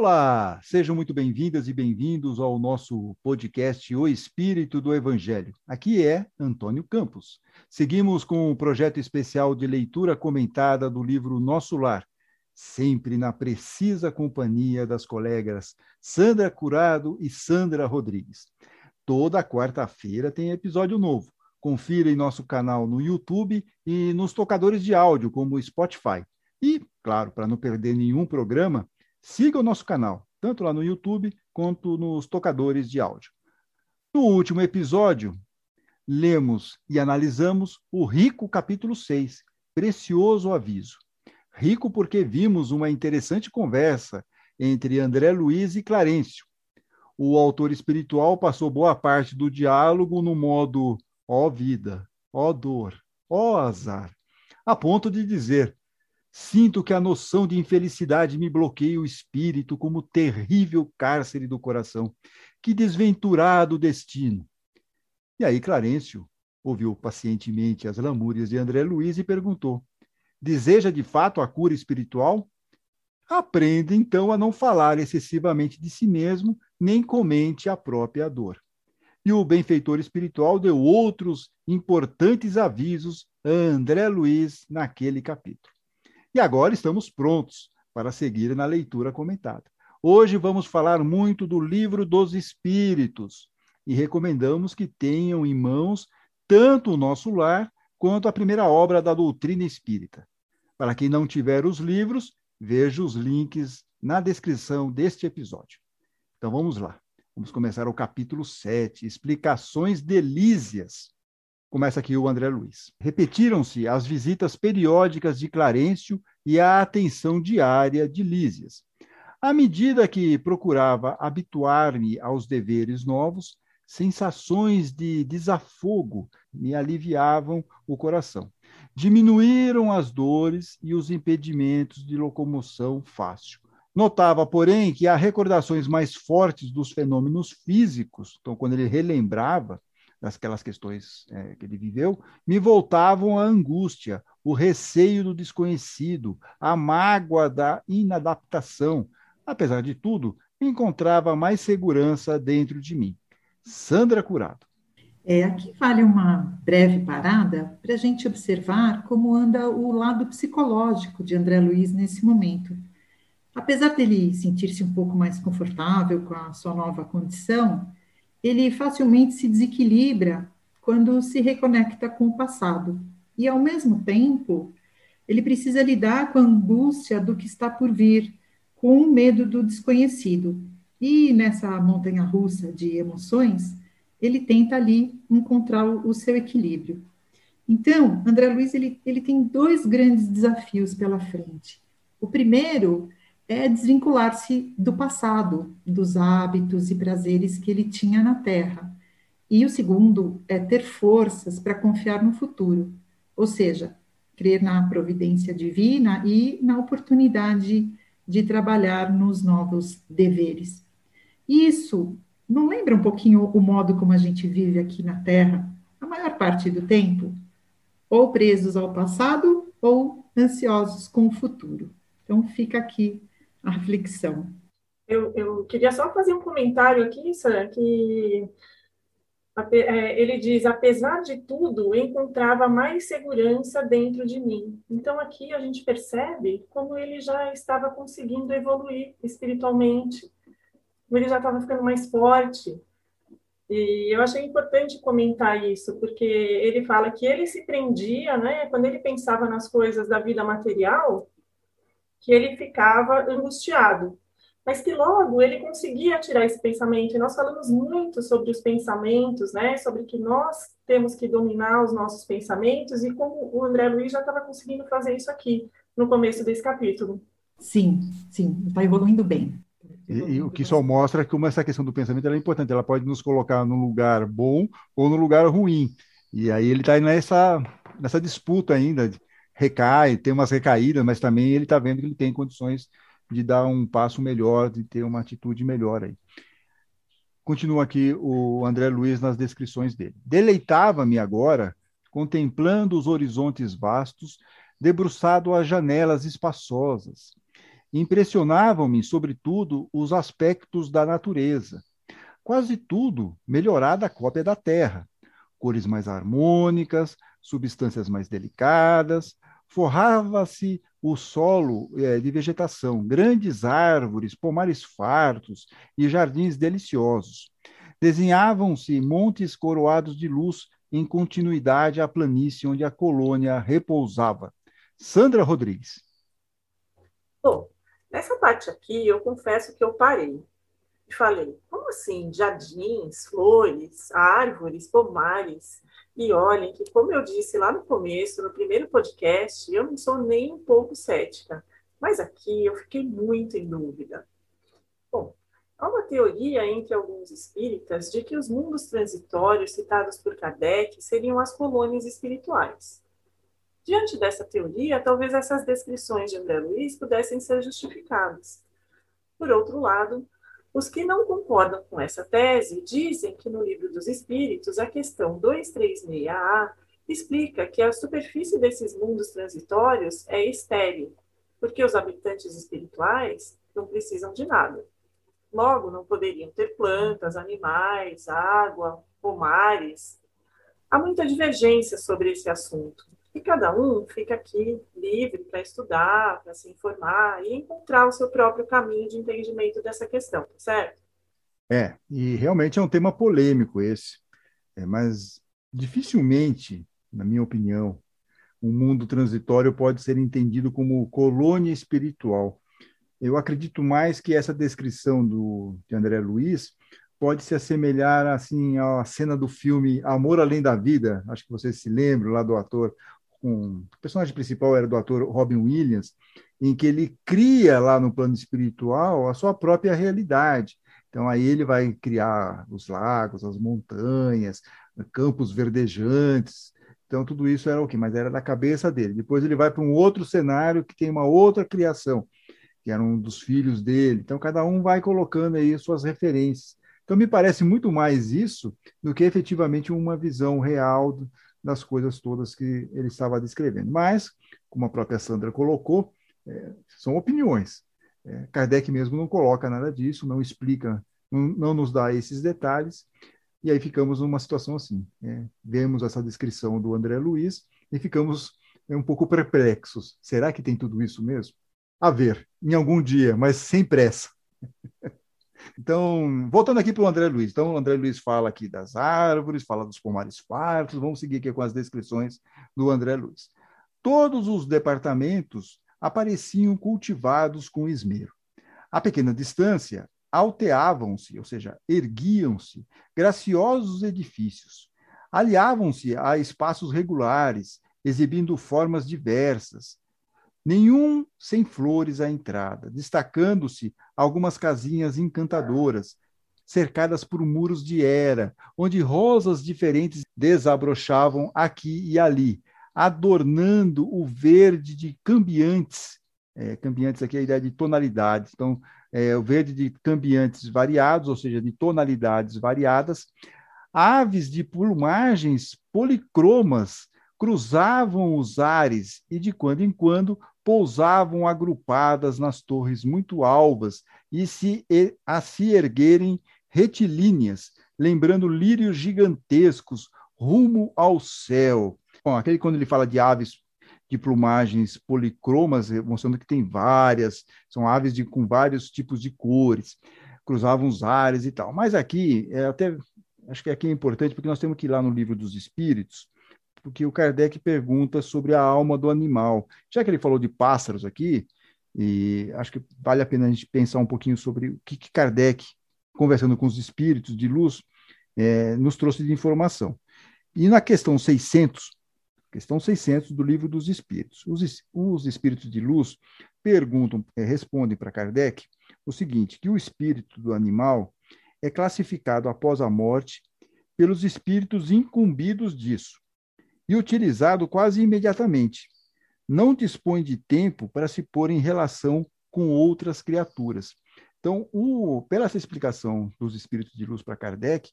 Olá, sejam muito bem-vindas e bem-vindos ao nosso podcast O Espírito do Evangelho. Aqui é Antônio Campos. Seguimos com o um projeto especial de leitura comentada do livro Nosso Lar, sempre na precisa companhia das colegas Sandra Curado e Sandra Rodrigues. Toda quarta-feira tem episódio novo. Confira em nosso canal no YouTube e nos tocadores de áudio, como o Spotify. E, claro, para não perder nenhum programa, Siga o nosso canal, tanto lá no YouTube quanto nos tocadores de áudio. No último episódio, lemos e analisamos o rico capítulo 6, Precioso Aviso. Rico porque vimos uma interessante conversa entre André Luiz e Clarencio. O autor espiritual passou boa parte do diálogo no modo ó vida, ó dor, ó azar, a ponto de dizer: Sinto que a noção de infelicidade me bloqueia o espírito como terrível cárcere do coração. Que desventurado destino! E aí Clarencio ouviu pacientemente as lamúrias de André Luiz e perguntou: Deseja de fato a cura espiritual? Aprenda então a não falar excessivamente de si mesmo, nem comente a própria dor. E o benfeitor espiritual deu outros importantes avisos a André Luiz naquele capítulo. E agora estamos prontos para seguir na leitura comentada. Hoje vamos falar muito do Livro dos Espíritos e recomendamos que tenham em mãos tanto o nosso lar quanto a primeira obra da doutrina espírita. Para quem não tiver os livros, veja os links na descrição deste episódio. Então vamos lá. Vamos começar o capítulo 7, Explicações delícias Começa aqui o André Luiz. Repetiram-se as visitas periódicas de Clarencio e a atenção diária de Lísias. À medida que procurava habituar-me aos deveres novos, sensações de desafogo me aliviavam o coração. Diminuíram as dores e os impedimentos de locomoção fácil. Notava, porém, que há recordações mais fortes dos fenômenos físicos, então, quando ele relembrava, daquelas questões é, que ele viveu, me voltavam a angústia, o receio do desconhecido, a mágoa da inadaptação. Apesar de tudo, encontrava mais segurança dentro de mim. Sandra Curado. É, aqui vale uma breve parada para a gente observar como anda o lado psicológico de André Luiz nesse momento. Apesar dele sentir-se um pouco mais confortável com a sua nova condição, ele facilmente se desequilibra quando se reconecta com o passado. E, ao mesmo tempo, ele precisa lidar com a angústia do que está por vir, com o medo do desconhecido. E nessa montanha russa de emoções, ele tenta ali encontrar o seu equilíbrio. Então, André Luiz ele, ele tem dois grandes desafios pela frente. O primeiro é desvincular-se do passado, dos hábitos e prazeres que ele tinha na Terra. E o segundo é ter forças para confiar no futuro, ou seja, crer na providência divina e na oportunidade de trabalhar nos novos deveres. Isso não lembra um pouquinho o modo como a gente vive aqui na Terra, a maior parte do tempo? Ou presos ao passado ou ansiosos com o futuro. Então, fica aqui a reflexão. Eu, eu queria só fazer um comentário aqui, Sara, que é, ele diz, apesar de tudo, encontrava mais segurança dentro de mim. Então, aqui a gente percebe como ele já estava conseguindo evoluir espiritualmente, como ele já estava ficando mais forte. E eu achei importante comentar isso, porque ele fala que ele se prendia, né, quando ele pensava nas coisas da vida material, que ele ficava angustiado, mas que logo ele conseguia tirar esse pensamento. E nós falamos muito sobre os pensamentos, né? Sobre que nós temos que dominar os nossos pensamentos e como o André Luiz já estava conseguindo fazer isso aqui no começo desse capítulo. Sim, sim, está evoluindo bem. E, e, o que só mostra como essa questão do pensamento é importante. Ela pode nos colocar num lugar bom ou no lugar ruim. E aí ele está nessa, nessa disputa ainda recai, tem umas recaídas, mas também ele está vendo que ele tem condições de dar um passo melhor, de ter uma atitude melhor aí. Continua aqui o André Luiz nas descrições dele. Deleitava-me agora contemplando os horizontes vastos, debruçado às janelas espaçosas. impressionavam-me, sobretudo, os aspectos da natureza. Quase tudo melhorada a cópia da Terra. Cores mais harmônicas, substâncias mais delicadas, forrava-se o solo é, de vegetação, grandes árvores, pomares fartos e jardins deliciosos. Desenhavam-se montes coroados de luz em continuidade à planície onde a colônia repousava. Sandra Rodrigues. Bom, nessa parte aqui eu confesso que eu parei e falei: como assim? Jardins, flores, árvores, pomares. E olhem que, como eu disse lá no começo, no primeiro podcast, eu não sou nem um pouco cética. Mas aqui eu fiquei muito em dúvida. Bom, há uma teoria entre alguns espíritas de que os mundos transitórios citados por Kardec seriam as colônias espirituais. Diante dessa teoria, talvez essas descrições de André Luiz pudessem ser justificadas. Por outro lado, os que não concordam com essa tese dizem que no Livro dos Espíritos, a questão 236A explica que a superfície desses mundos transitórios é estéril, porque os habitantes espirituais não precisam de nada. Logo, não poderiam ter plantas, animais, água, pomares. Há muita divergência sobre esse assunto. E cada um fica aqui livre para estudar, para se informar e encontrar o seu próprio caminho de entendimento dessa questão, tá certo? É, e realmente é um tema polêmico esse, é, mas dificilmente, na minha opinião, o um mundo transitório pode ser entendido como colônia espiritual. Eu acredito mais que essa descrição do, de André Luiz pode se assemelhar assim à cena do filme Amor Além da Vida, acho que vocês se lembram lá do ator com o personagem principal era do ator Robin Williams, em que ele cria lá no plano espiritual a sua própria realidade. Então aí ele vai criar os lagos, as montanhas, campos verdejantes. Então tudo isso era o que, mas era da cabeça dele. Depois ele vai para um outro cenário que tem uma outra criação, que era um dos filhos dele. Então cada um vai colocando aí suas referências. Então me parece muito mais isso do que efetivamente uma visão real das coisas todas que ele estava descrevendo. Mas, como a própria Sandra colocou, é, são opiniões. É, Kardec mesmo não coloca nada disso, não explica, não, não, nos dá esses detalhes, e aí ficamos numa situação assim. É, vemos essa descrição do André Luiz e ficamos é, um pouco perplexos. Será que tem tudo isso mesmo? A ver, em algum dia, mas sem pressa. Então, voltando aqui para o André Luiz. Então, o André Luiz fala aqui das árvores, fala dos pomares fartos. Vamos seguir aqui com as descrições do André Luiz. Todos os departamentos apareciam cultivados com esmero. A pequena distância, alteavam-se, ou seja, erguiam-se graciosos edifícios. Aliavam-se a espaços regulares, exibindo formas diversas, nenhum sem flores à entrada, destacando-se algumas casinhas encantadoras, cercadas por muros de era, onde rosas diferentes desabrochavam aqui e ali, adornando o verde de cambiantes. É, cambiantes aqui é a ideia de tonalidades. Então, é, o verde de cambiantes variados, ou seja, de tonalidades variadas. Aves de plumagens policromas cruzavam os ares e, de quando em quando, pousavam agrupadas nas torres muito alvas e se, a se erguerem retilíneas, lembrando lírios gigantescos rumo ao céu. Bom, aquele quando ele fala de aves de plumagens policromas, mostrando que tem várias, são aves de, com vários tipos de cores, cruzavam os ares e tal. Mas aqui, é, até acho que aqui é importante, porque nós temos que ir lá no livro dos Espíritos, porque o Kardec pergunta sobre a alma do animal. Já que ele falou de pássaros aqui, e acho que vale a pena a gente pensar um pouquinho sobre o que, que Kardec, conversando com os espíritos de luz, é, nos trouxe de informação. E na questão 600, questão 600 do livro dos espíritos, os, os espíritos de luz perguntam, é, respondem para Kardec o seguinte, que o espírito do animal é classificado após a morte pelos espíritos incumbidos disso, e utilizado quase imediatamente. Não dispõe de tempo para se pôr em relação com outras criaturas. Então, o, pela essa explicação dos espíritos de luz para Kardec,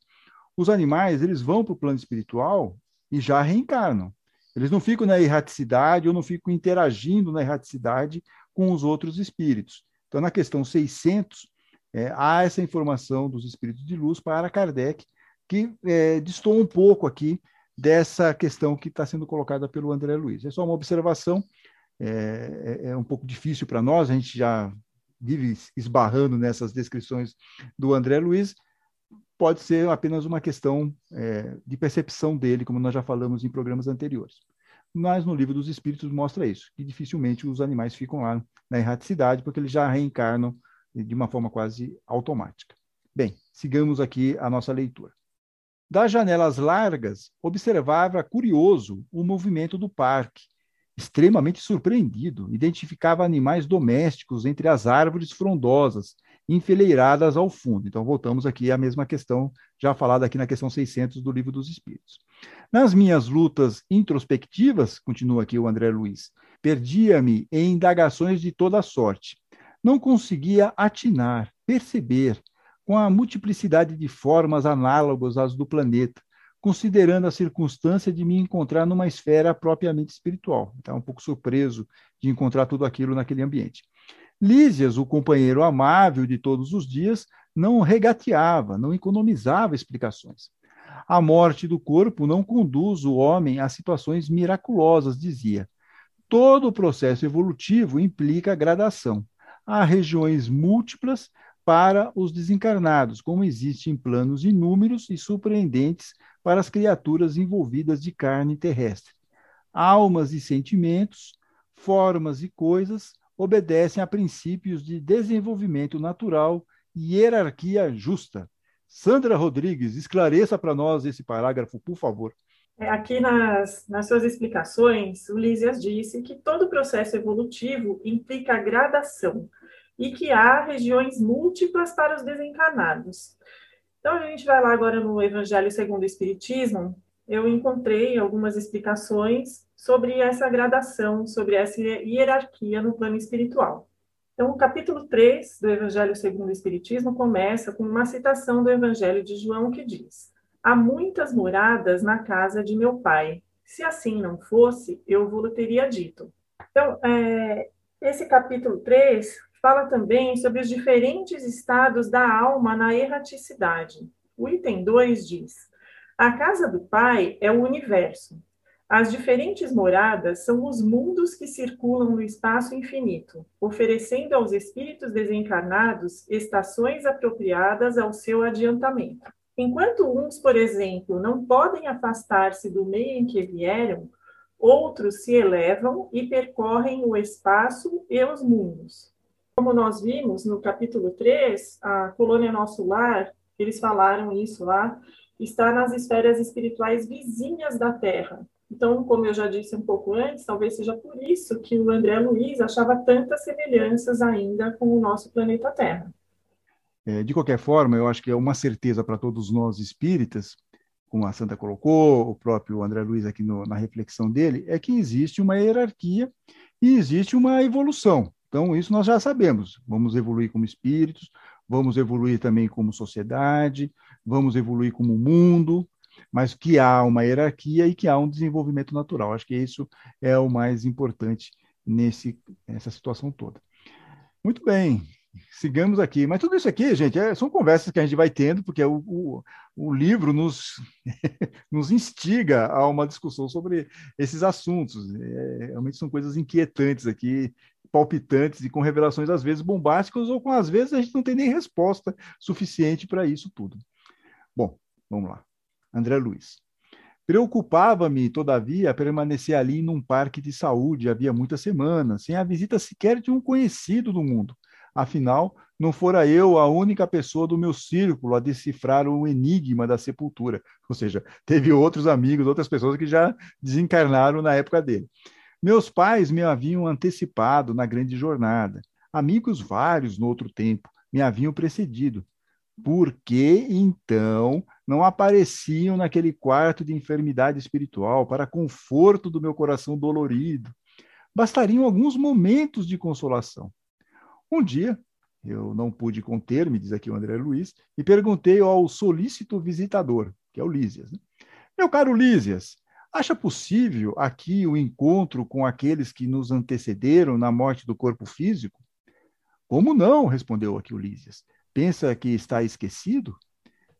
os animais eles vão para o plano espiritual e já reencarnam. Eles não ficam na erraticidade ou não ficam interagindo na erraticidade com os outros espíritos. Então, na questão 600, é, há essa informação dos espíritos de luz para Kardec, que é, distou um pouco aqui dessa questão que está sendo colocada pelo André Luiz. É só uma observação, é, é, é um pouco difícil para nós, a gente já vive esbarrando nessas descrições do André Luiz, pode ser apenas uma questão é, de percepção dele, como nós já falamos em programas anteriores. Mas no livro dos Espíritos mostra isso, que dificilmente os animais ficam lá na erraticidade, porque eles já reencarnam de uma forma quase automática. Bem, sigamos aqui a nossa leitura. Das janelas largas, observava curioso o movimento do parque. Extremamente surpreendido, identificava animais domésticos entre as árvores frondosas, enfileiradas ao fundo. Então, voltamos aqui à mesma questão, já falada aqui na questão 600 do Livro dos Espíritos. Nas minhas lutas introspectivas, continua aqui o André Luiz, perdia-me em indagações de toda sorte. Não conseguia atinar, perceber, com a multiplicidade de formas análogas às do planeta, considerando a circunstância de me encontrar numa esfera propriamente espiritual. Então, um pouco surpreso de encontrar tudo aquilo naquele ambiente. Lísias, o companheiro amável de todos os dias, não regateava, não economizava explicações. A morte do corpo não conduz o homem a situações miraculosas, dizia. Todo o processo evolutivo implica gradação. Há regiões múltiplas para os desencarnados, como existe em planos inúmeros e surpreendentes para as criaturas envolvidas de carne terrestre. Almas e sentimentos, formas e coisas obedecem a princípios de desenvolvimento natural e hierarquia justa. Sandra Rodrigues, esclareça para nós esse parágrafo, por favor. É, aqui nas, nas suas explicações, Lísias disse que todo processo evolutivo implica gradação e que há regiões múltiplas para os desencarnados. Então, a gente vai lá agora no Evangelho segundo o Espiritismo, eu encontrei algumas explicações sobre essa gradação, sobre essa hierarquia no plano espiritual. Então, o capítulo 3 do Evangelho segundo o Espiritismo começa com uma citação do Evangelho de João que diz: Há muitas moradas na casa de meu pai. Se assim não fosse, eu vou teria dito. Então, é, esse capítulo 3 fala também sobre os diferentes estados da alma na erraticidade. O item 2 diz: a casa do Pai é o universo. As diferentes moradas são os mundos que circulam no espaço infinito, oferecendo aos espíritos desencarnados estações apropriadas ao seu adiantamento. Enquanto uns, por exemplo, não podem afastar-se do meio em que vieram, outros se elevam e percorrem o espaço e os mundos. Como nós vimos no capítulo 3, a colônia Nosso Lar, eles falaram isso lá, está nas esferas espirituais vizinhas da Terra. Então, como eu já disse um pouco antes, talvez seja por isso que o André Luiz achava tantas semelhanças ainda com o nosso planeta Terra. É, de qualquer forma, eu acho que é uma certeza para todos nós espíritas, como a Santa colocou, o próprio André Luiz aqui no, na reflexão dele, é que existe uma hierarquia e existe uma evolução. Então, isso nós já sabemos. Vamos evoluir como espíritos, vamos evoluir também como sociedade, vamos evoluir como mundo, mas que há uma hierarquia e que há um desenvolvimento natural. Acho que isso é o mais importante nesse, nessa situação toda. Muito bem, sigamos aqui. Mas tudo isso aqui, gente, é, são conversas que a gente vai tendo, porque o, o, o livro nos, nos instiga a uma discussão sobre esses assuntos. É, realmente são coisas inquietantes aqui, palpitantes e com revelações às vezes bombásticas ou com às vezes a gente não tem nem resposta suficiente para isso tudo. Bom, vamos lá. André Luiz. Preocupava-me, todavia, permanecer ali num parque de saúde havia muitas semanas, sem a visita sequer de um conhecido do mundo. Afinal, não fora eu a única pessoa do meu círculo a decifrar o enigma da sepultura. Ou seja, teve outros amigos, outras pessoas que já desencarnaram na época dele. Meus pais me haviam antecipado na grande jornada. Amigos vários no outro tempo me haviam precedido. Por que então não apareciam naquele quarto de enfermidade espiritual para conforto do meu coração dolorido? Bastariam alguns momentos de consolação. Um dia, eu não pude conter-me, diz aqui o André Luiz, e perguntei ao solícito visitador, que é o Lísias. Né? Meu caro Lísias, Acha possível aqui o encontro com aqueles que nos antecederam na morte do corpo físico? Como não? respondeu aqui Lísias. Pensa que está esquecido?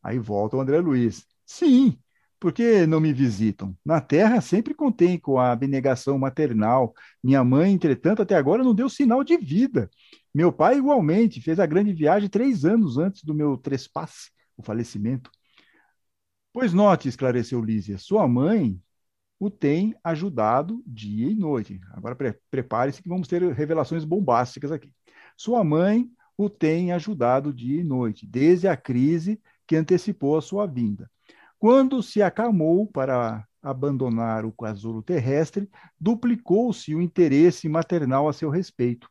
Aí volta o André Luiz. Sim, por que não me visitam? Na terra sempre contém com a abnegação maternal. Minha mãe, entretanto, até agora não deu sinal de vida. Meu pai, igualmente, fez a grande viagem três anos antes do meu trespasse, o falecimento. Pois note, esclareceu Lísia, sua mãe o tem ajudado dia e noite. Agora pre prepare-se que vamos ter revelações bombásticas aqui. Sua mãe o tem ajudado dia e noite, desde a crise que antecipou a sua vinda. Quando se acalmou para abandonar o casulo terrestre, duplicou-se o interesse maternal a seu respeito.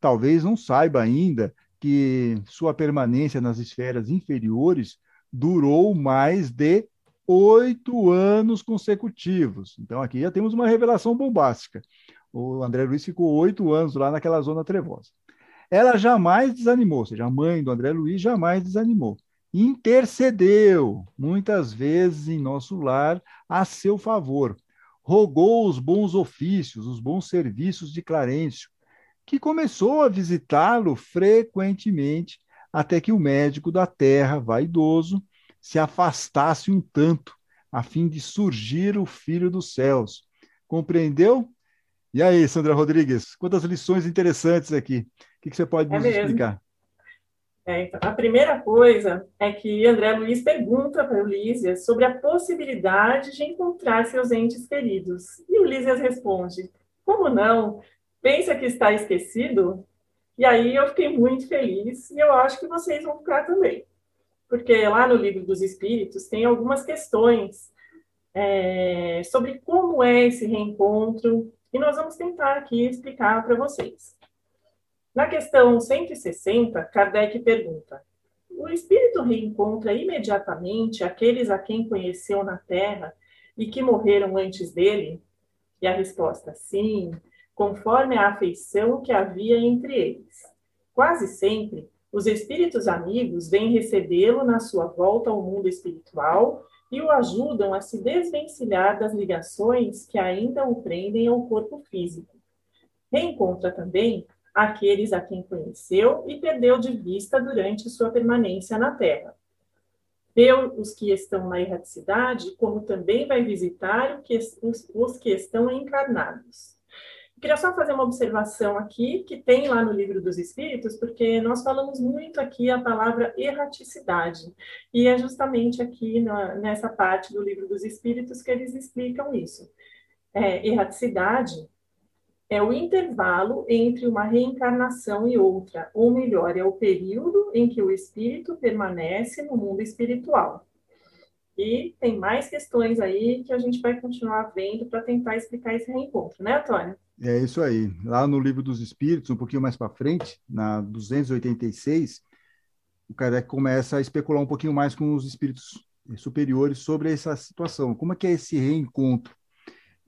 Talvez não saiba ainda que sua permanência nas esferas inferiores durou mais de oito anos consecutivos. Então, aqui já temos uma revelação bombástica. O André Luiz ficou oito anos lá naquela zona trevosa. Ela jamais desanimou, ou seja, a mãe do André Luiz jamais desanimou intercedeu muitas vezes em nosso lar a seu favor, rogou os bons ofícios, os bons serviços de Clarencio, que começou a visitá-lo frequentemente até que o médico da terra, vaidoso, se afastasse um tanto, a fim de surgir o filho dos céus. Compreendeu? E aí, Sandra Rodrigues, quantas lições interessantes aqui. O que você pode é nos mesmo. explicar? É, então, a primeira coisa é que André Luiz pergunta para Ulísias sobre a possibilidade de encontrar seus entes queridos. E Ulísias responde: Como não? Pensa que está esquecido? E aí eu fiquei muito feliz e eu acho que vocês vão ficar também. Porque lá no Livro dos Espíritos tem algumas questões é, sobre como é esse reencontro e nós vamos tentar aqui explicar para vocês. Na questão 160, Kardec pergunta: o espírito reencontra imediatamente aqueles a quem conheceu na Terra e que morreram antes dele? E a resposta: sim, conforme a afeição que havia entre eles. Quase sempre, os espíritos amigos vêm recebê-lo na sua volta ao mundo espiritual e o ajudam a se desvencilhar das ligações que ainda o prendem ao corpo físico. Reencontra também aqueles a quem conheceu e perdeu de vista durante sua permanência na Terra. Vê os que estão na erraticidade, como também vai visitar os que estão encarnados. Queria só fazer uma observação aqui, que tem lá no Livro dos Espíritos, porque nós falamos muito aqui a palavra erraticidade, e é justamente aqui na, nessa parte do Livro dos Espíritos que eles explicam isso. É, erraticidade é o intervalo entre uma reencarnação e outra, ou melhor, é o período em que o espírito permanece no mundo espiritual. E tem mais questões aí que a gente vai continuar vendo para tentar explicar esse reencontro, né, Antônio? É isso aí. Lá no Livro dos Espíritos, um pouquinho mais para frente, na 286, o Kardec começa a especular um pouquinho mais com os espíritos superiores sobre essa situação. Como é que é esse reencontro?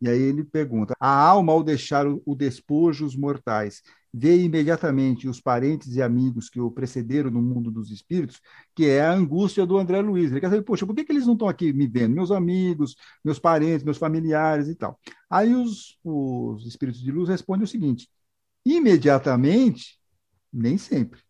E aí ele pergunta: a alma, ao deixar o despojo os mortais, vê imediatamente os parentes e amigos que o precederam no mundo dos espíritos, que é a angústia do André Luiz. Ele quer saber, poxa, por que, que eles não estão aqui me vendo? Meus amigos, meus parentes, meus familiares e tal. Aí os, os espíritos de luz respondem o seguinte: imediatamente, nem sempre.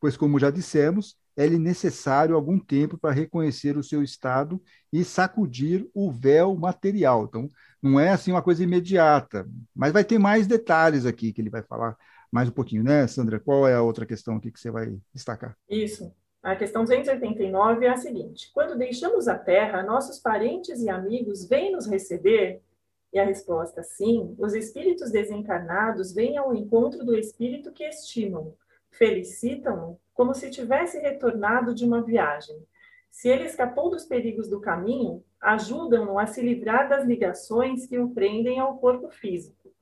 Pois, como já dissemos, é-lhe necessário algum tempo para reconhecer o seu estado e sacudir o véu material. Então, não é assim uma coisa imediata, mas vai ter mais detalhes aqui que ele vai falar mais um pouquinho, né, Sandra? Qual é a outra questão aqui que você vai destacar? Isso. A questão 289 é a seguinte: quando deixamos a Terra, nossos parentes e amigos vêm nos receber? E a resposta sim, os espíritos desencarnados vêm ao encontro do espírito que estimam, felicitam-no como se tivesse retornado de uma viagem. Se ele escapou dos perigos do caminho, ajudam-no a se livrar das ligações que o prendem ao corpo físico.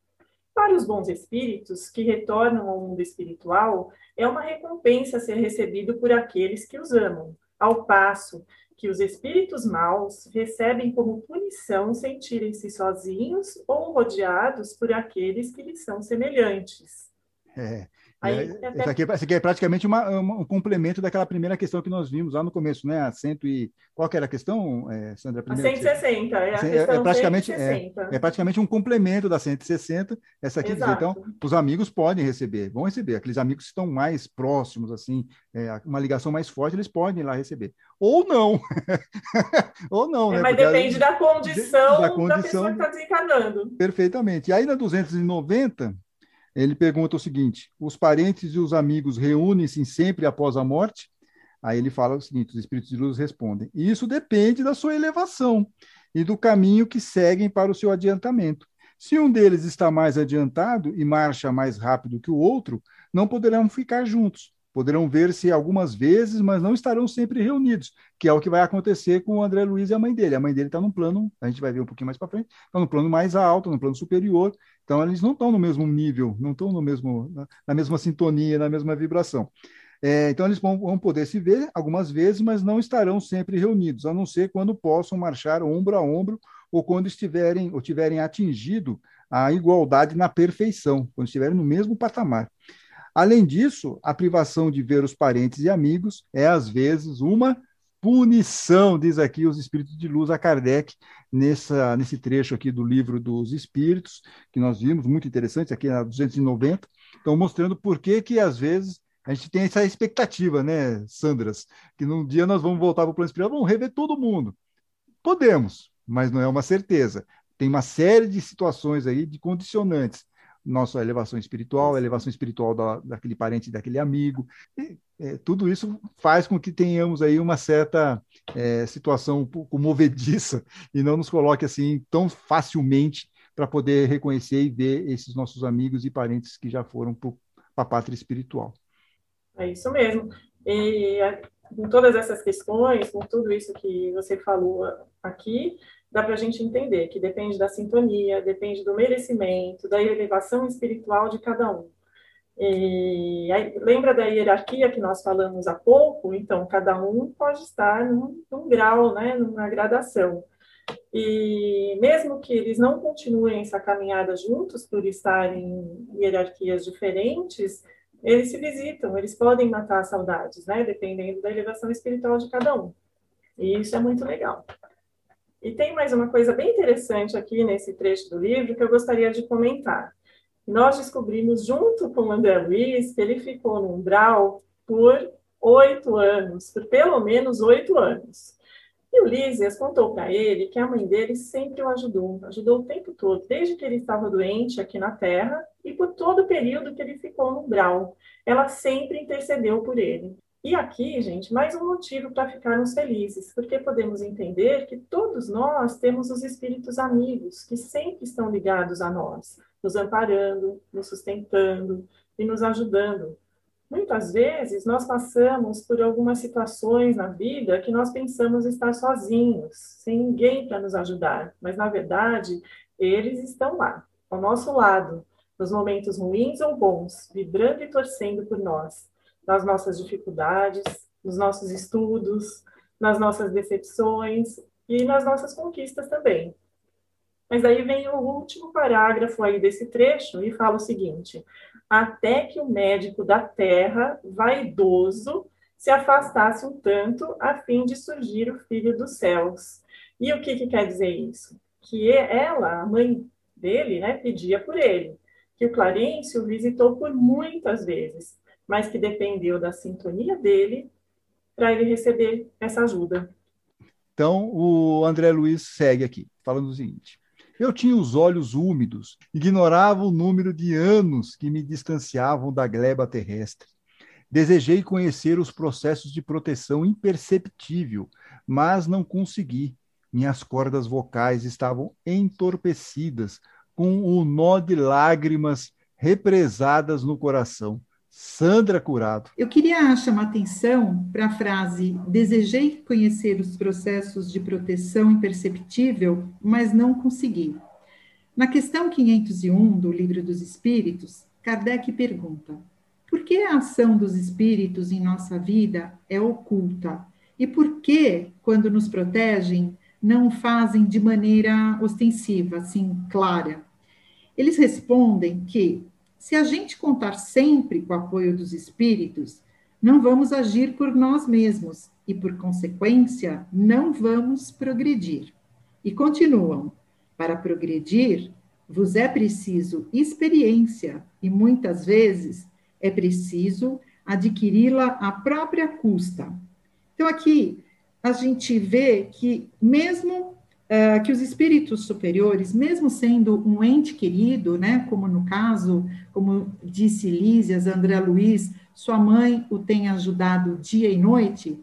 Para os bons espíritos que retornam ao mundo espiritual, é uma recompensa ser recebido por aqueles que os amam, ao passo que os espíritos maus recebem como punição sentirem-se sozinhos ou rodeados por aqueles que lhes são semelhantes. É, Aí, é, até... isso, aqui, isso, aqui, é praticamente uma, um complemento daquela primeira questão que nós vimos lá no começo, né? A cento e... Qual que era a questão, é, Sandra? A, a 160, é a é, é, praticamente, 160. É, é, praticamente um complemento da 160, essa aqui. Dizer, então, os amigos podem receber, vão receber. Aqueles amigos que estão mais próximos, assim, é, uma ligação mais forte, eles podem ir lá receber. Ou não. Ou não, né? Mas Porque depende da condição, da condição da pessoa que está desencarnando. Perfeitamente. E aí, na 290 ele pergunta o seguinte: os parentes e os amigos reúnem-se sempre após a morte? Aí ele fala o seguinte: os espíritos de luz respondem: isso depende da sua elevação e do caminho que seguem para o seu adiantamento. Se um deles está mais adiantado e marcha mais rápido que o outro, não poderão ficar juntos. Poderão ver-se algumas vezes, mas não estarão sempre reunidos, que é o que vai acontecer com o André Luiz e a mãe dele. A mãe dele está num plano, a gente vai ver um pouquinho mais para frente, está no plano mais alto, no plano superior, então, eles não estão no mesmo nível, não estão no mesmo, na, mesma sintonia, na mesma vibração. É, então, eles vão, vão, poder se ver algumas vezes, mas não estarão sempre reunidos, a não ser quando possam marchar ombro a ombro ou quando estiverem ou tiverem atingido a igualdade na perfeição, quando estiverem no mesmo patamar. Além disso, a privação de ver os parentes e amigos é, às vezes, uma punição, diz aqui os espíritos de luz a Kardec, nessa, nesse trecho aqui do livro dos espíritos, que nós vimos, muito interessante, aqui na 290, estão mostrando por que que, às vezes, a gente tem essa expectativa, né, Sandras, que num dia nós vamos voltar para o plano espiritual, vamos rever todo mundo. Podemos, mas não é uma certeza. Tem uma série de situações aí, de condicionantes, nossa elevação espiritual, a elevação espiritual da, daquele parente, daquele amigo. E, é, tudo isso faz com que tenhamos aí uma certa é, situação um pouco movediça e não nos coloque assim tão facilmente para poder reconhecer e ver esses nossos amigos e parentes que já foram para a pátria espiritual. É isso mesmo. E com todas essas questões, com tudo isso que você falou aqui, dá para a gente entender que depende da sintonia, depende do merecimento, da elevação espiritual de cada um. E aí, lembra da hierarquia que nós falamos há pouco? Então, cada um pode estar num, num grau, né, numa gradação. E mesmo que eles não continuem essa caminhada juntos por estarem em hierarquias diferentes, eles se visitam, eles podem matar saudades, né? Dependendo da elevação espiritual de cada um. E isso é muito legal. E tem mais uma coisa bem interessante aqui nesse trecho do livro que eu gostaria de comentar. Nós descobrimos, junto com o André Luiz, que ele ficou no umbral por oito anos, por pelo menos oito anos. E o Lísias contou para ele que a mãe dele sempre o ajudou, ajudou o tempo todo, desde que ele estava doente aqui na Terra e por todo o período que ele ficou no umbral. Ela sempre intercedeu por ele. E aqui, gente, mais um motivo para ficarmos felizes, porque podemos entender que todos nós temos os espíritos amigos que sempre estão ligados a nós, nos amparando, nos sustentando e nos ajudando. Muitas vezes nós passamos por algumas situações na vida que nós pensamos estar sozinhos, sem ninguém para nos ajudar, mas na verdade eles estão lá, ao nosso lado, nos momentos ruins ou bons, vibrando e torcendo por nós nas nossas dificuldades, nos nossos estudos, nas nossas decepções e nas nossas conquistas também. Mas aí vem o último parágrafo aí desse trecho e fala o seguinte: até que o médico da terra, vaidoso, se afastasse um tanto a fim de surgir o filho dos céus. E o que, que quer dizer isso? Que ela, a mãe dele, né, pedia por ele, que o Clarencio visitou por muitas vezes, mas que dependeu da sintonia dele para ele receber essa ajuda. Então, o André Luiz segue aqui, falando o seguinte: Eu tinha os olhos úmidos, ignorava o número de anos que me distanciavam da gleba terrestre. Desejei conhecer os processos de proteção imperceptível, mas não consegui. Minhas cordas vocais estavam entorpecidas, com o nó de lágrimas represadas no coração. Sandra Curado. Eu queria chamar atenção para a frase: desejei conhecer os processos de proteção imperceptível, mas não consegui. Na questão 501 do Livro dos Espíritos, Kardec pergunta: por que a ação dos espíritos em nossa vida é oculta? E por que, quando nos protegem, não o fazem de maneira ostensiva, assim, clara? Eles respondem que se a gente contar sempre com o apoio dos espíritos, não vamos agir por nós mesmos e, por consequência, não vamos progredir. E continuam: para progredir, vos é preciso experiência e muitas vezes é preciso adquiri-la à própria custa. Então, aqui a gente vê que, mesmo uh, que os espíritos superiores, mesmo sendo um ente querido, né, como no caso, como disse Lísias, André Luiz, sua mãe o tem ajudado dia e noite,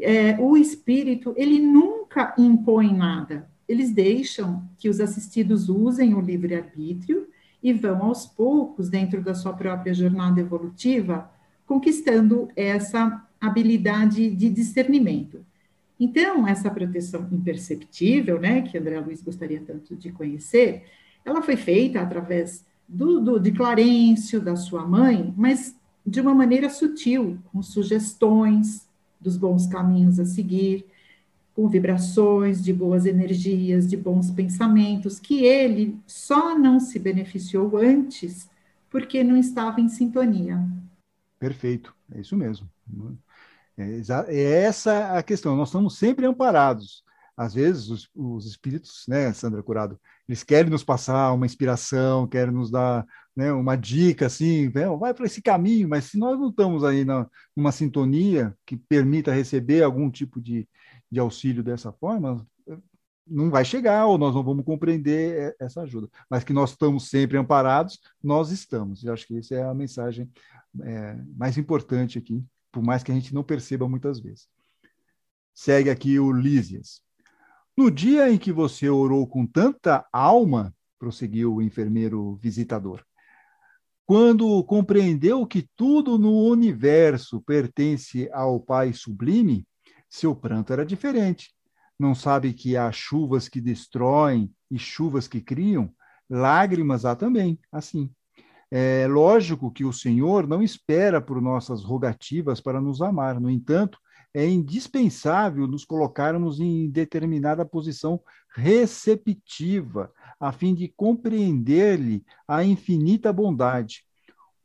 é, o espírito, ele nunca impõe nada. Eles deixam que os assistidos usem o livre-arbítrio e vão aos poucos, dentro da sua própria jornada evolutiva, conquistando essa habilidade de discernimento. Então, essa proteção imperceptível, né, que André Luiz gostaria tanto de conhecer, ela foi feita através do, do, de Clarencio, da sua mãe, mas de uma maneira sutil, com sugestões dos bons caminhos a seguir, com vibrações de boas energias, de bons pensamentos, que ele só não se beneficiou antes porque não estava em sintonia. Perfeito, é isso mesmo. É, é essa a questão. Nós estamos sempre amparados. Às vezes, os, os espíritos, né, Sandra Curado, eles querem nos passar uma inspiração, querem nos dar né, uma dica assim, vai para esse caminho, mas se nós não estamos aí na, numa sintonia que permita receber algum tipo de, de auxílio dessa forma, não vai chegar ou nós não vamos compreender essa ajuda. Mas que nós estamos sempre amparados, nós estamos. Eu acho que essa é a mensagem é, mais importante aqui, por mais que a gente não perceba muitas vezes. Segue aqui o Lísias. No dia em que você orou com tanta alma, prosseguiu o enfermeiro visitador, quando compreendeu que tudo no universo pertence ao Pai Sublime, seu pranto era diferente. Não sabe que há chuvas que destroem e chuvas que criam? Lágrimas há também, assim. É lógico que o Senhor não espera por nossas rogativas para nos amar. No entanto, é indispensável nos colocarmos em determinada posição receptiva, a fim de compreender-lhe a infinita bondade.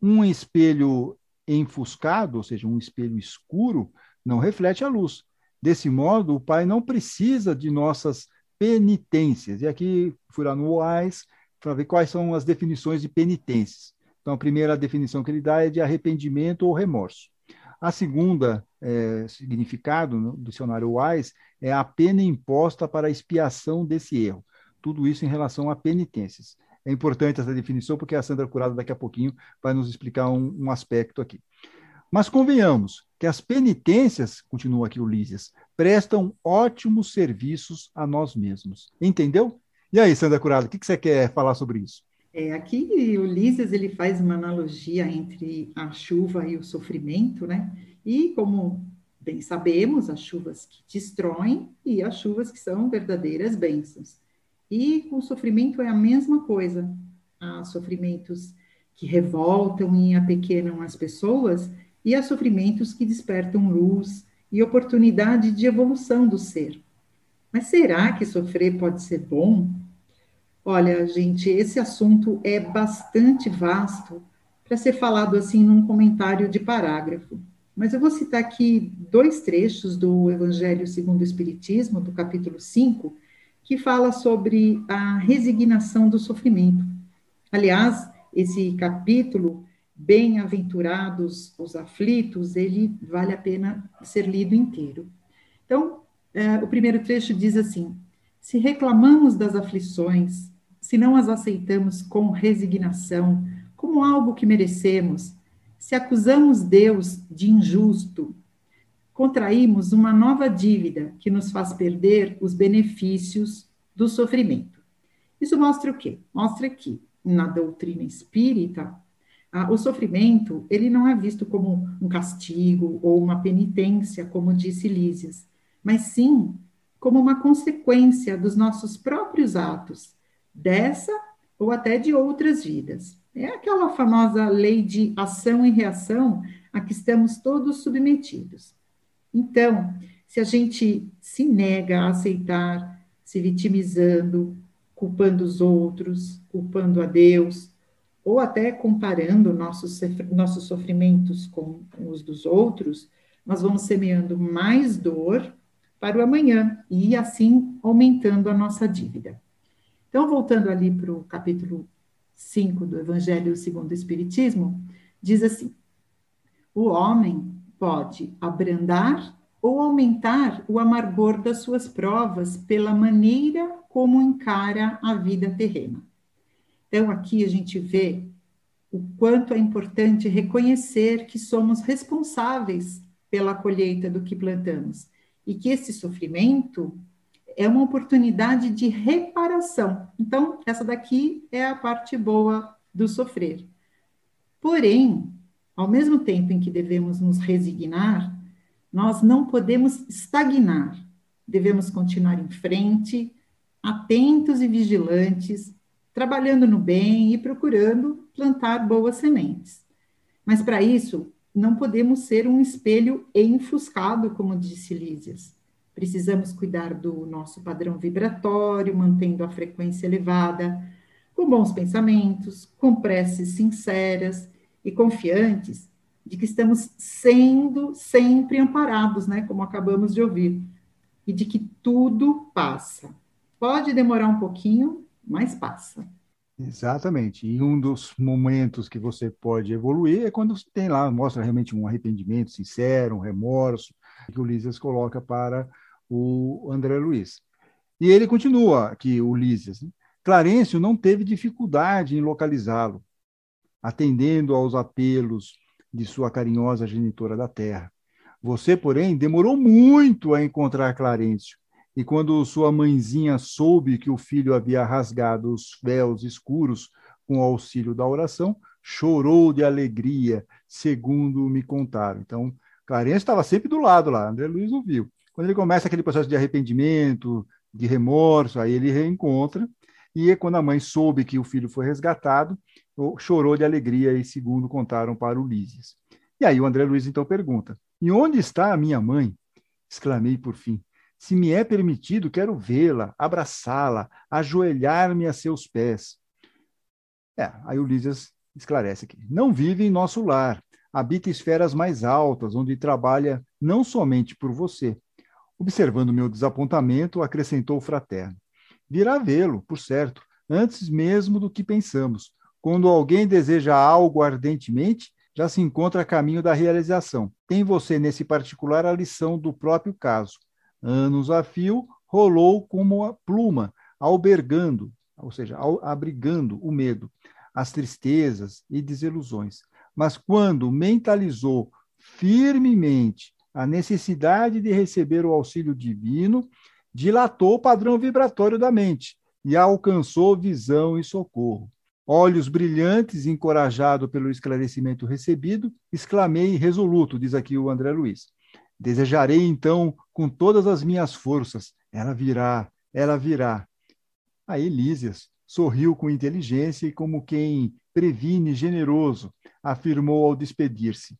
Um espelho enfuscado, ou seja, um espelho escuro, não reflete a luz. Desse modo, o Pai não precisa de nossas penitências. E aqui fui lá no OAS para ver quais são as definições de penitências. Então, a primeira definição que ele dá é de arrependimento ou remorso. A segunda é, significado no dicionário Wise é a pena imposta para a expiação desse erro. Tudo isso em relação a penitências. É importante essa definição, porque a Sandra Curado daqui a pouquinho vai nos explicar um, um aspecto aqui. Mas convenhamos que as penitências, continua aqui Ulisses, prestam ótimos serviços a nós mesmos. Entendeu? E aí, Sandra Curado, o que, que você quer falar sobre isso? É, aqui Ulisses ele faz uma analogia entre a chuva e o sofrimento, né? E como bem sabemos, as chuvas que destroem e as chuvas que são verdadeiras bênçãos. E o sofrimento é a mesma coisa. Há sofrimentos que revoltam e apequenam as pessoas e há sofrimentos que despertam luz e oportunidade de evolução do ser. Mas será que sofrer pode ser bom? Olha, gente, esse assunto é bastante vasto para ser falado assim num comentário de parágrafo. Mas eu vou citar aqui dois trechos do Evangelho segundo o Espiritismo, do capítulo 5, que fala sobre a resignação do sofrimento. Aliás, esse capítulo, Bem-aventurados os aflitos, ele vale a pena ser lido inteiro. Então, é, o primeiro trecho diz assim: Se reclamamos das aflições, se não as aceitamos com resignação, como algo que merecemos, se acusamos Deus de injusto, contraímos uma nova dívida que nos faz perder os benefícios do sofrimento. Isso mostra o quê? Mostra que na doutrina espírita, o sofrimento ele não é visto como um castigo ou uma penitência, como disse Lísias, mas sim como uma consequência dos nossos próprios atos, dessa ou até de outras vidas. É aquela famosa lei de ação e reação a que estamos todos submetidos. Então, se a gente se nega a aceitar, se vitimizando, culpando os outros, culpando a Deus, ou até comparando nossos, nossos sofrimentos com os dos outros, nós vamos semeando mais dor para o amanhã e assim aumentando a nossa dívida. Então, voltando ali para o capítulo 5 do Evangelho segundo o Espiritismo, diz assim: o homem pode abrandar ou aumentar o amargor das suas provas pela maneira como encara a vida terrena. Então, aqui a gente vê o quanto é importante reconhecer que somos responsáveis pela colheita do que plantamos e que esse sofrimento é uma oportunidade de reparação. Então, essa daqui é a parte boa do sofrer. Porém, ao mesmo tempo em que devemos nos resignar, nós não podemos estagnar. Devemos continuar em frente, atentos e vigilantes, trabalhando no bem e procurando plantar boas sementes. Mas para isso, não podemos ser um espelho enfuscado, como disse Lísias. Precisamos cuidar do nosso padrão vibratório, mantendo a frequência elevada, com bons pensamentos, com preces sinceras e confiantes de que estamos sendo sempre amparados, né, como acabamos de ouvir, e de que tudo passa. Pode demorar um pouquinho, mas passa. Exatamente. E um dos momentos que você pode evoluir é quando tem lá, mostra realmente um arrependimento sincero, um remorso, que o Lísias coloca para o André Luiz. E ele continua aqui, o Lísias. Né? Clarencio não teve dificuldade em localizá-lo, atendendo aos apelos de sua carinhosa genitora da terra. Você, porém, demorou muito a encontrar Clarencio, e quando sua mãezinha soube que o filho havia rasgado os véus escuros com o auxílio da oração, chorou de alegria, segundo me contaram. Então, Clarence estava sempre do lado lá, André Luiz o viu. Quando ele começa aquele processo de arrependimento, de remorso, aí ele reencontra, e quando a mãe soube que o filho foi resgatado, chorou de alegria, e segundo contaram para Ulisses. E aí o André Luiz então pergunta: E onde está a minha mãe? Exclamei por fim. Se me é permitido, quero vê-la, abraçá-la, ajoelhar-me a seus pés. É, aí Lísias esclarece aqui. Não vive em nosso lar, habita esferas mais altas, onde trabalha não somente por você. Observando meu desapontamento, acrescentou o fraterno. Virá vê-lo, por certo, antes mesmo do que pensamos. Quando alguém deseja algo ardentemente, já se encontra a caminho da realização. Tem você, nesse particular, a lição do próprio caso anos a fio, rolou como a pluma, albergando, ou seja, abrigando o medo, as tristezas e desilusões. Mas quando mentalizou firmemente a necessidade de receber o auxílio divino, dilatou o padrão vibratório da mente e alcançou visão e socorro. Olhos brilhantes, encorajado pelo esclarecimento recebido, exclamei resoluto, diz aqui o André Luiz. Desejarei então com todas as minhas forças. Ela virá, ela virá. Aí Lísias sorriu com inteligência e, como quem previne generoso, afirmou ao despedir-se.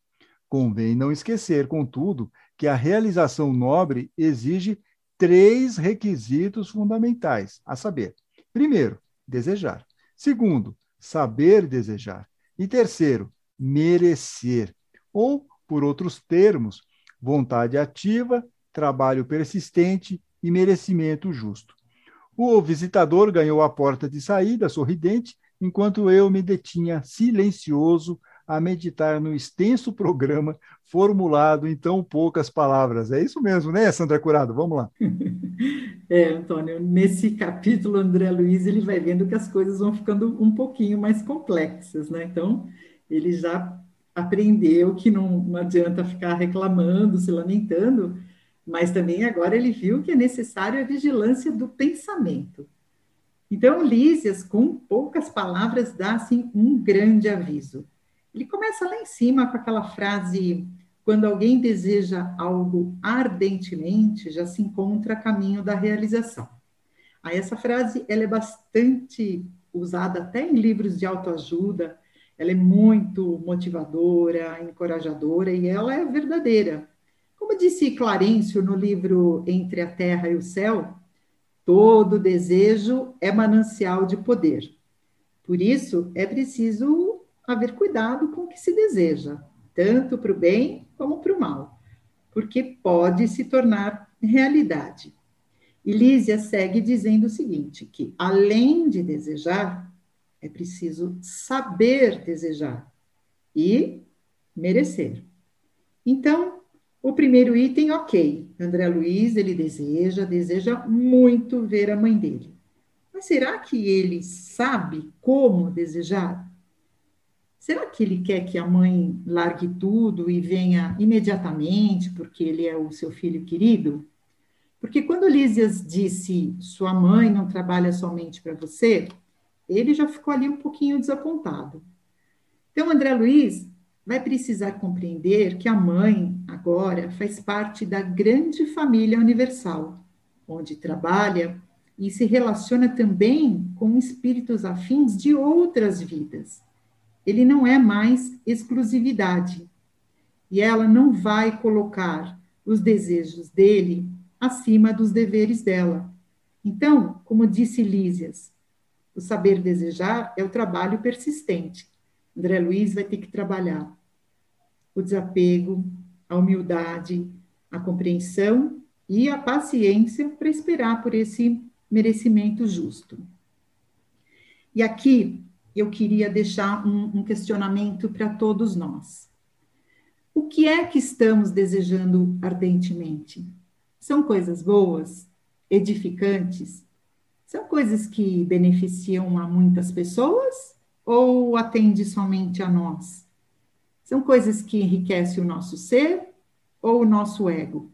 Convém não esquecer, contudo, que a realização nobre exige três requisitos fundamentais, a saber: primeiro, desejar. Segundo, saber desejar. E terceiro, merecer. Ou, por outros termos, vontade ativa, trabalho persistente e merecimento justo. O visitador ganhou a porta de saída, sorridente, enquanto eu me detinha silencioso a meditar no extenso programa formulado em tão poucas palavras. É isso mesmo, né, Sandra Curado? Vamos lá. É, Antônio, nesse capítulo, André Luiz, ele vai vendo que as coisas vão ficando um pouquinho mais complexas, né? Então, ele já aprendeu que não, não adianta ficar reclamando, se lamentando, mas também agora ele viu que é necessário a vigilância do pensamento. Então, Lísias, com poucas palavras, dá assim, um grande aviso. Ele começa lá em cima com aquela frase: quando alguém deseja algo ardentemente, já se encontra a caminho da realização. Aí essa frase ela é bastante usada até em livros de autoajuda, ela é muito motivadora, encorajadora e ela é verdadeira. Como disse Clarencio no livro Entre a Terra e o Céu, todo desejo é manancial de poder. Por isso, é preciso haver cuidado com o que se deseja, tanto para o bem como para o mal, porque pode se tornar realidade. E Lísia segue dizendo o seguinte: que além de desejar, é preciso saber desejar e merecer. Então, o primeiro item, ok. André Luiz, ele deseja, deseja muito ver a mãe dele. Mas será que ele sabe como desejar? Será que ele quer que a mãe largue tudo e venha imediatamente porque ele é o seu filho querido? Porque quando Lísias disse, sua mãe não trabalha somente para você, ele já ficou ali um pouquinho desapontado. Então, André Luiz vai precisar compreender que a mãe, agora, faz parte da grande família universal, onde trabalha e se relaciona também com espíritos afins de outras vidas. Ele não é mais exclusividade. E ela não vai colocar os desejos dele acima dos deveres dela. Então, como disse Lísias, o saber desejar é o trabalho persistente. André Luiz vai ter que trabalhar o desapego, a humildade, a compreensão e a paciência para esperar por esse merecimento justo. E aqui eu queria deixar um, um questionamento para todos nós. O que é que estamos desejando ardentemente? São coisas boas, edificantes? São coisas que beneficiam a muitas pessoas ou atende somente a nós? São coisas que enriquecem o nosso ser ou o nosso ego?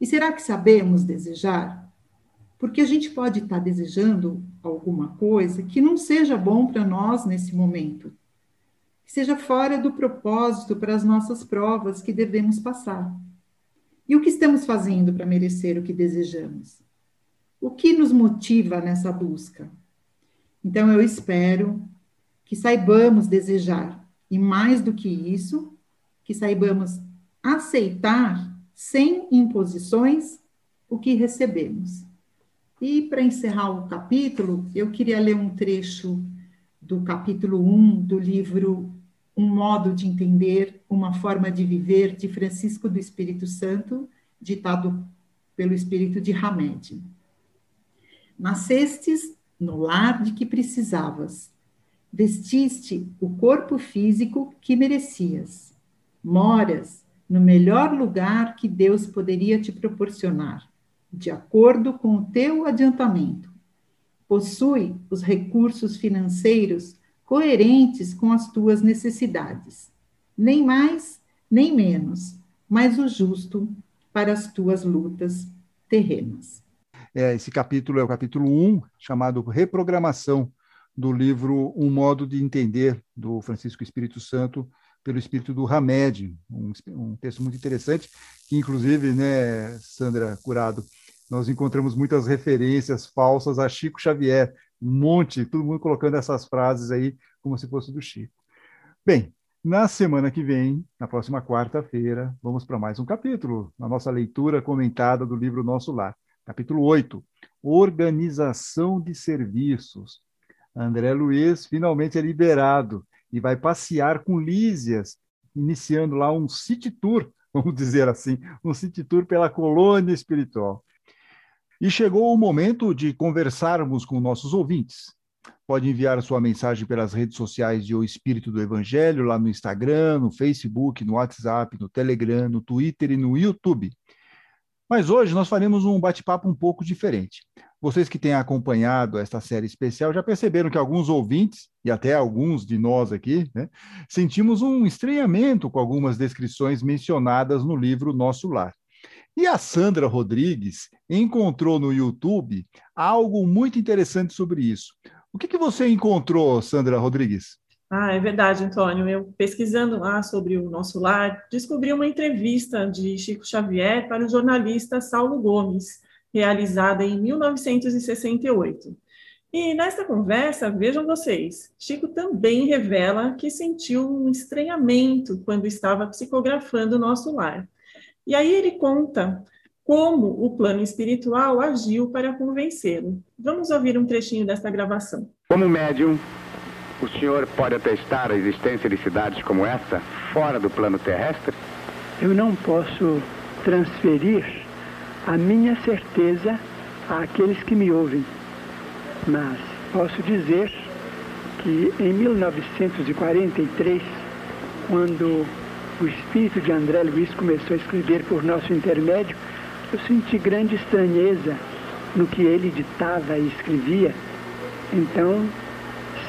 E será que sabemos desejar? Porque a gente pode estar desejando alguma coisa que não seja bom para nós nesse momento, que seja fora do propósito para as nossas provas que devemos passar. E o que estamos fazendo para merecer o que desejamos? O que nos motiva nessa busca? Então, eu espero que saibamos desejar, e mais do que isso, que saibamos aceitar, sem imposições, o que recebemos. E para encerrar o capítulo, eu queria ler um trecho do capítulo 1 do livro um modo de entender, uma forma de viver de Francisco do Espírito Santo, ditado pelo Espírito de Hamed. Nascestes no lar de que precisavas, vestiste o corpo físico que merecias, moras no melhor lugar que Deus poderia te proporcionar, de acordo com o teu adiantamento. Possui os recursos financeiros coerentes com as tuas necessidades, nem mais, nem menos, mas o justo para as tuas lutas terrenas. É, esse capítulo é o capítulo 1, chamado Reprogramação, do livro Um Modo de Entender, do Francisco Espírito Santo, pelo espírito do Hamed, um, um texto muito interessante, que inclusive, né, Sandra Curado, nós encontramos muitas referências falsas a Chico Xavier, um monte, todo mundo colocando essas frases aí como se fosse do Chico. Bem, na semana que vem, na próxima quarta-feira, vamos para mais um capítulo, na nossa leitura comentada do livro Nosso Lar. Capítulo 8, Organização de Serviços. André Luiz finalmente é liberado e vai passear com Lísias, iniciando lá um city tour, vamos dizer assim, um city tour pela colônia espiritual. E chegou o momento de conversarmos com nossos ouvintes. Pode enviar sua mensagem pelas redes sociais de O Espírito do Evangelho, lá no Instagram, no Facebook, no WhatsApp, no Telegram, no Twitter e no YouTube. Mas hoje nós faremos um bate-papo um pouco diferente. Vocês que têm acompanhado esta série especial já perceberam que alguns ouvintes, e até alguns de nós aqui, né, sentimos um estranhamento com algumas descrições mencionadas no livro Nosso Lar. E a Sandra Rodrigues encontrou no YouTube algo muito interessante sobre isso. O que, que você encontrou, Sandra Rodrigues? Ah, é verdade, Antônio. Eu pesquisando lá sobre o nosso lar, descobri uma entrevista de Chico Xavier para o jornalista Saulo Gomes, realizada em 1968. E nesta conversa, vejam vocês, Chico também revela que sentiu um estranhamento quando estava psicografando o nosso lar. E aí ele conta como o plano espiritual agiu para convencê-lo. Vamos ouvir um trechinho desta gravação. Como médium, O senhor pode atestar a existência de cidades como essa fora do plano terrestre? Eu não posso transferir a minha certeza àqueles que me ouvem, mas posso dizer que em 1943, quando o espírito de André Luiz começou a escrever por nosso intermédio, eu senti grande estranheza no que ele ditava e escrevia. Então,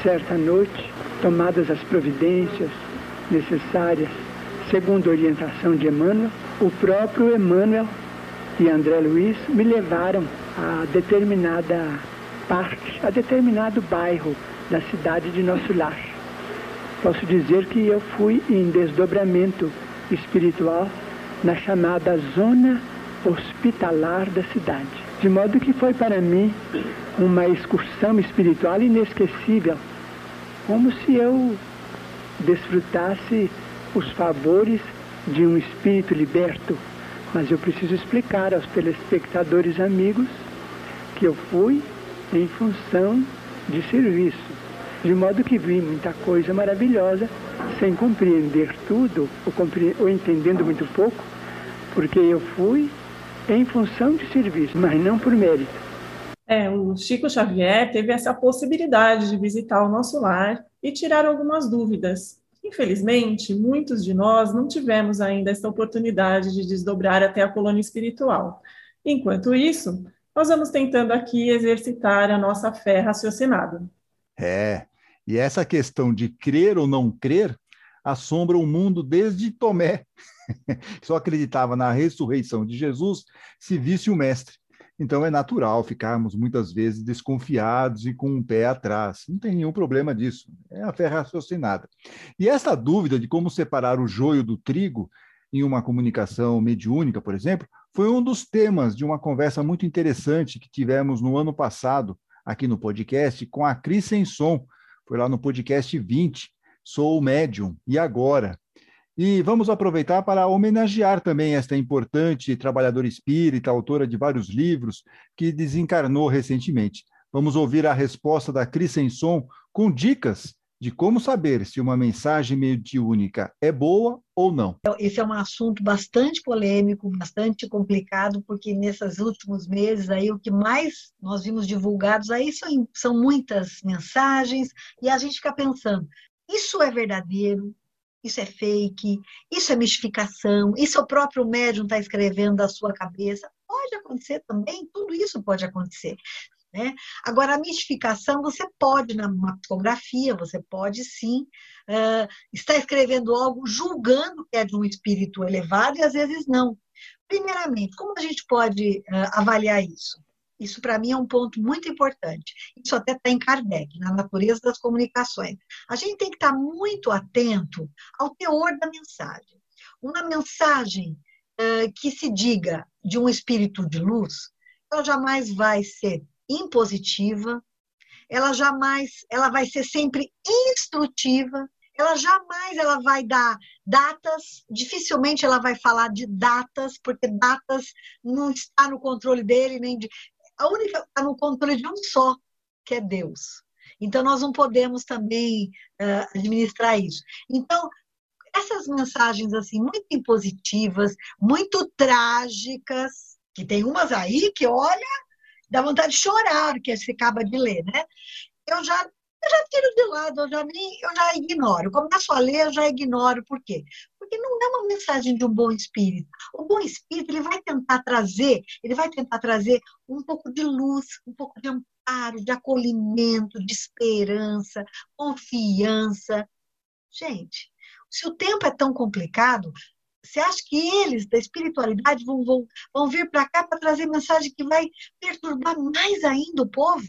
certa noite, tomadas as providências necessárias, segundo a orientação de Emmanuel, o próprio Emmanuel e André Luiz me levaram a determinada parte, a determinado bairro da cidade de nosso lar. Posso dizer que eu fui em desdobramento espiritual na chamada zona hospitalar da cidade. De modo que foi para mim uma excursão espiritual inesquecível, como se eu desfrutasse os favores de um espírito liberto. Mas eu preciso explicar aos telespectadores amigos que eu fui em função de serviço. De modo que vi muita coisa maravilhosa, sem compreender tudo, ou, compre... ou entendendo muito pouco, porque eu fui em função de serviço, mas não por mérito. É, o Chico Xavier teve essa possibilidade de visitar o nosso lar e tirar algumas dúvidas. Infelizmente, muitos de nós não tivemos ainda essa oportunidade de desdobrar até a colônia espiritual. Enquanto isso, nós vamos tentando aqui exercitar a nossa fé raciocinada. É, e essa questão de crer ou não crer assombra o mundo desde Tomé, só acreditava na ressurreição de Jesus se visse o Mestre. Então é natural ficarmos muitas vezes desconfiados e com um pé atrás. Não tem nenhum problema disso. É a fé raciocinada. E essa dúvida de como separar o joio do trigo em uma comunicação mediúnica, por exemplo, foi um dos temas de uma conversa muito interessante que tivemos no ano passado aqui no podcast com a Cris Senson. Foi lá no podcast 20, Sou Médium. E agora? E vamos aproveitar para homenagear também esta importante trabalhadora espírita, autora de vários livros, que desencarnou recentemente. Vamos ouvir a resposta da Cris Senson com dicas de como saber se uma mensagem mediúnica é boa ou não. Então, esse é um assunto bastante polêmico, bastante complicado, porque nesses últimos meses aí o que mais nós vimos divulgados aí são, são muitas mensagens e a gente fica pensando, isso é verdadeiro? Isso é fake, isso é mistificação, isso é o próprio médium está escrevendo da sua cabeça. Pode acontecer também, tudo isso pode acontecer. Né? Agora, a mistificação, você pode, na psicografia, você pode sim uh, estar escrevendo algo julgando que é de um espírito elevado e às vezes não. Primeiramente, como a gente pode uh, avaliar isso? Isso, para mim, é um ponto muito importante. Isso até está em Kardec, na natureza das comunicações. A gente tem que estar tá muito atento ao teor da mensagem. Uma mensagem que se diga de um espírito de luz, ela jamais vai ser impositiva, ela jamais, ela vai ser sempre instrutiva, ela jamais ela vai dar datas, dificilmente ela vai falar de datas, porque datas não está no controle dele, nem de a única está no controle de um só, que é Deus. Então, nós não podemos também uh, administrar isso. Então, essas mensagens, assim, muito impositivas, muito trágicas, que tem umas aí que, olha, dá vontade de chorar, que você acaba de ler, né? Eu já eu já tiro de lado, eu já, nem, eu já ignoro. Começo a ler, eu já ignoro. Por quê? Porque não é uma mensagem de um bom espírito. O bom espírito ele vai tentar trazer, ele vai tentar trazer um pouco de luz, um pouco de amparo, de acolhimento, de esperança, confiança. Gente, se o tempo é tão complicado, você acha que eles, da espiritualidade, vão, vão, vão vir para cá para trazer mensagem que vai perturbar mais ainda o povo?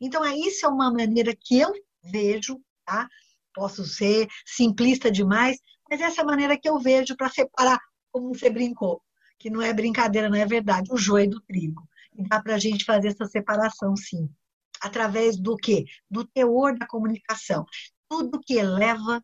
Então, é, isso é uma maneira que eu vejo, tá? Posso ser simplista demais, mas essa é a maneira que eu vejo para separar, como você brincou, que não é brincadeira, não é verdade, o joio do trigo. E dá para a gente fazer essa separação, sim. Através do quê? Do teor da comunicação. Tudo que eleva,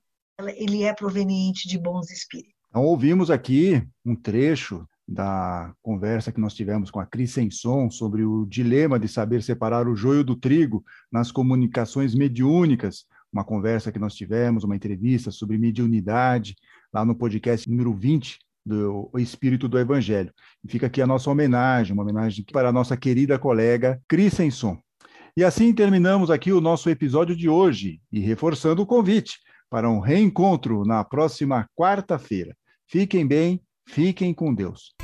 ele é proveniente de bons espíritos. Então, ouvimos aqui um trecho da conversa que nós tivemos com a Cris Senson sobre o dilema de saber separar o joio do trigo nas comunicações mediúnicas uma conversa que nós tivemos, uma entrevista sobre mediunidade, lá no podcast número 20 do Espírito do Evangelho. E fica aqui a nossa homenagem, uma homenagem para a nossa querida colega Christenson. E assim terminamos aqui o nosso episódio de hoje e reforçando o convite para um reencontro na próxima quarta-feira. Fiquem bem, fiquem com Deus.